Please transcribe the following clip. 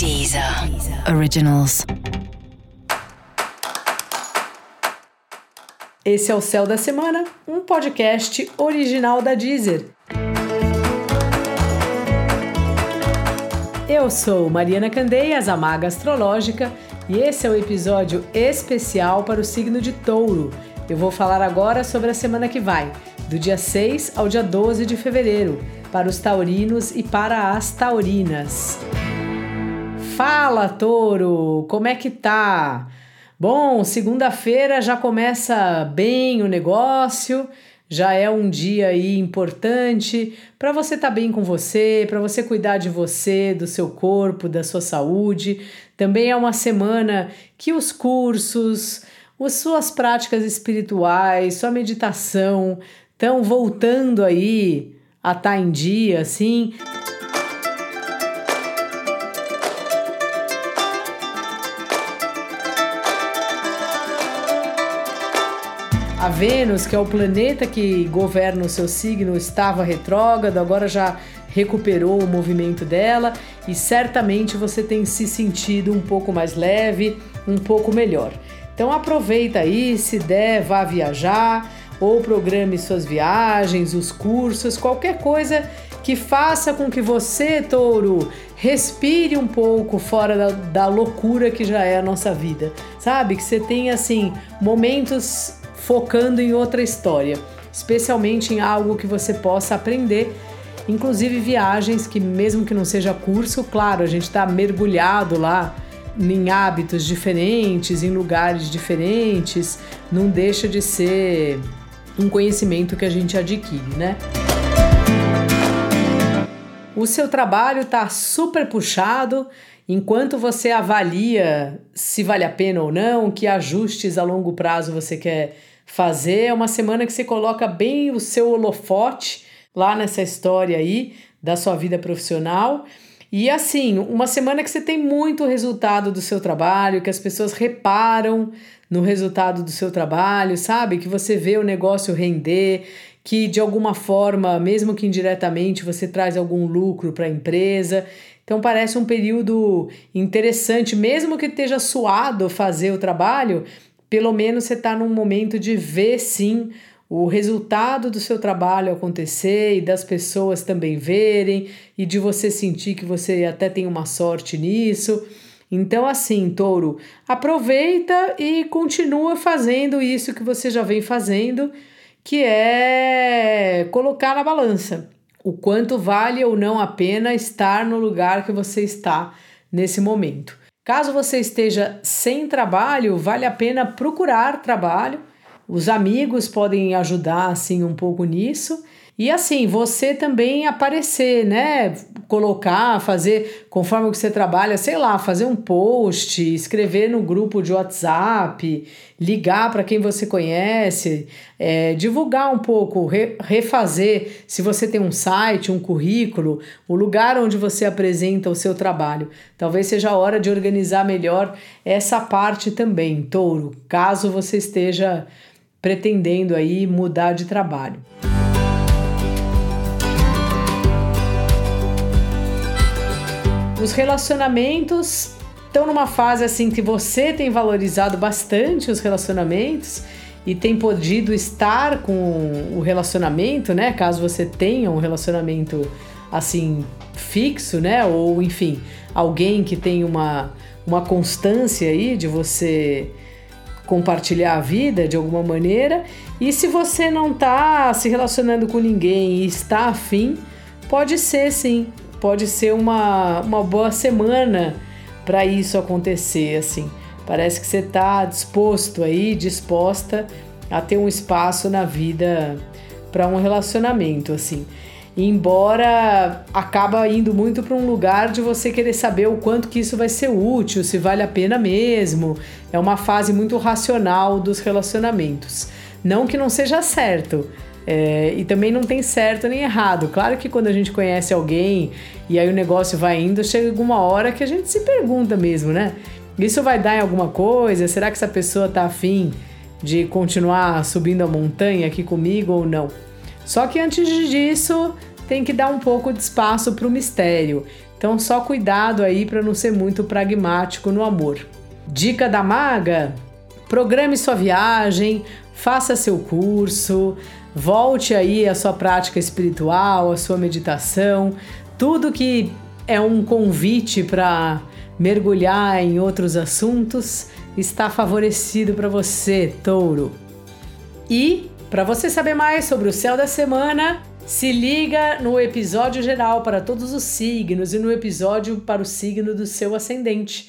Deezer Originals. Esse é o Céu da Semana, um podcast original da Deezer. Eu sou Mariana Candeias, a Maga Astrológica, e esse é o episódio especial para o signo de Touro. Eu vou falar agora sobre a semana que vai, do dia 6 ao dia 12 de fevereiro, para os taurinos e para as taurinas. Fala, touro! Como é que tá? Bom, segunda-feira já começa bem o negócio, já é um dia aí importante para você estar tá bem com você, para você cuidar de você, do seu corpo, da sua saúde. Também é uma semana que os cursos, as suas práticas espirituais, sua meditação estão voltando aí a estar tá em dia, assim. A Vênus, que é o planeta que governa o seu signo, estava retrógrado, agora já recuperou o movimento dela e certamente você tem se sentido um pouco mais leve, um pouco melhor. Então aproveita aí, se der, vá viajar ou programe suas viagens, os cursos, qualquer coisa que faça com que você, touro, respire um pouco fora da, da loucura que já é a nossa vida. Sabe? Que você tenha assim momentos focando em outra história, especialmente em algo que você possa aprender, inclusive viagens que, mesmo que não seja curso, claro, a gente está mergulhado lá em hábitos diferentes, em lugares diferentes, não deixa de ser um conhecimento que a gente adquire, né? O seu trabalho está super puxado, enquanto você avalia se vale a pena ou não, que ajustes a longo prazo você quer fazer. É uma semana que você coloca bem o seu holofote lá nessa história aí da sua vida profissional. E assim, uma semana que você tem muito resultado do seu trabalho, que as pessoas reparam no resultado do seu trabalho, sabe? Que você vê o negócio render, que de alguma forma, mesmo que indiretamente, você traz algum lucro para a empresa. Então parece um período interessante, mesmo que esteja suado fazer o trabalho, pelo menos você está num momento de ver sim o resultado do seu trabalho acontecer e das pessoas também verem e de você sentir que você até tem uma sorte nisso. Então, assim, touro, aproveita e continua fazendo isso que você já vem fazendo, que é colocar na balança o quanto vale ou não a pena estar no lugar que você está nesse momento. Caso você esteja sem trabalho, vale a pena procurar trabalho. Os amigos podem ajudar assim um pouco nisso. E assim, você também aparecer, né? Colocar, fazer, conforme que você trabalha, sei lá, fazer um post, escrever no grupo de WhatsApp, ligar para quem você conhece, é, divulgar um pouco, re, refazer, se você tem um site, um currículo, o lugar onde você apresenta o seu trabalho. Talvez seja a hora de organizar melhor essa parte também, touro, caso você esteja pretendendo aí mudar de trabalho. Os relacionamentos estão numa fase assim que você tem valorizado bastante os relacionamentos e tem podido estar com o relacionamento, né? Caso você tenha um relacionamento assim fixo, né? Ou enfim, alguém que tem uma, uma constância aí de você compartilhar a vida de alguma maneira. E se você não está se relacionando com ninguém e está afim, pode ser sim pode ser uma, uma boa semana para isso acontecer, assim. Parece que você está disposto aí, disposta a ter um espaço na vida para um relacionamento, assim. embora acaba indo muito para um lugar de você querer saber o quanto que isso vai ser útil, se vale a pena mesmo. É uma fase muito racional dos relacionamentos. Não que não seja certo, é, e também não tem certo nem errado. Claro que quando a gente conhece alguém e aí o negócio vai indo, chega alguma hora que a gente se pergunta mesmo, né? Isso vai dar em alguma coisa? Será que essa pessoa tá afim de continuar subindo a montanha aqui comigo ou não? Só que antes disso, tem que dar um pouco de espaço para o mistério. Então só cuidado aí para não ser muito pragmático no amor. Dica da maga: programe sua viagem, faça seu curso, volte aí à sua prática espiritual, à sua meditação, tudo que é um convite para mergulhar em outros assuntos está favorecido para você, touro. E para você saber mais sobre o céu da semana, se liga no episódio geral para todos os signos e no episódio para o signo do seu ascendente.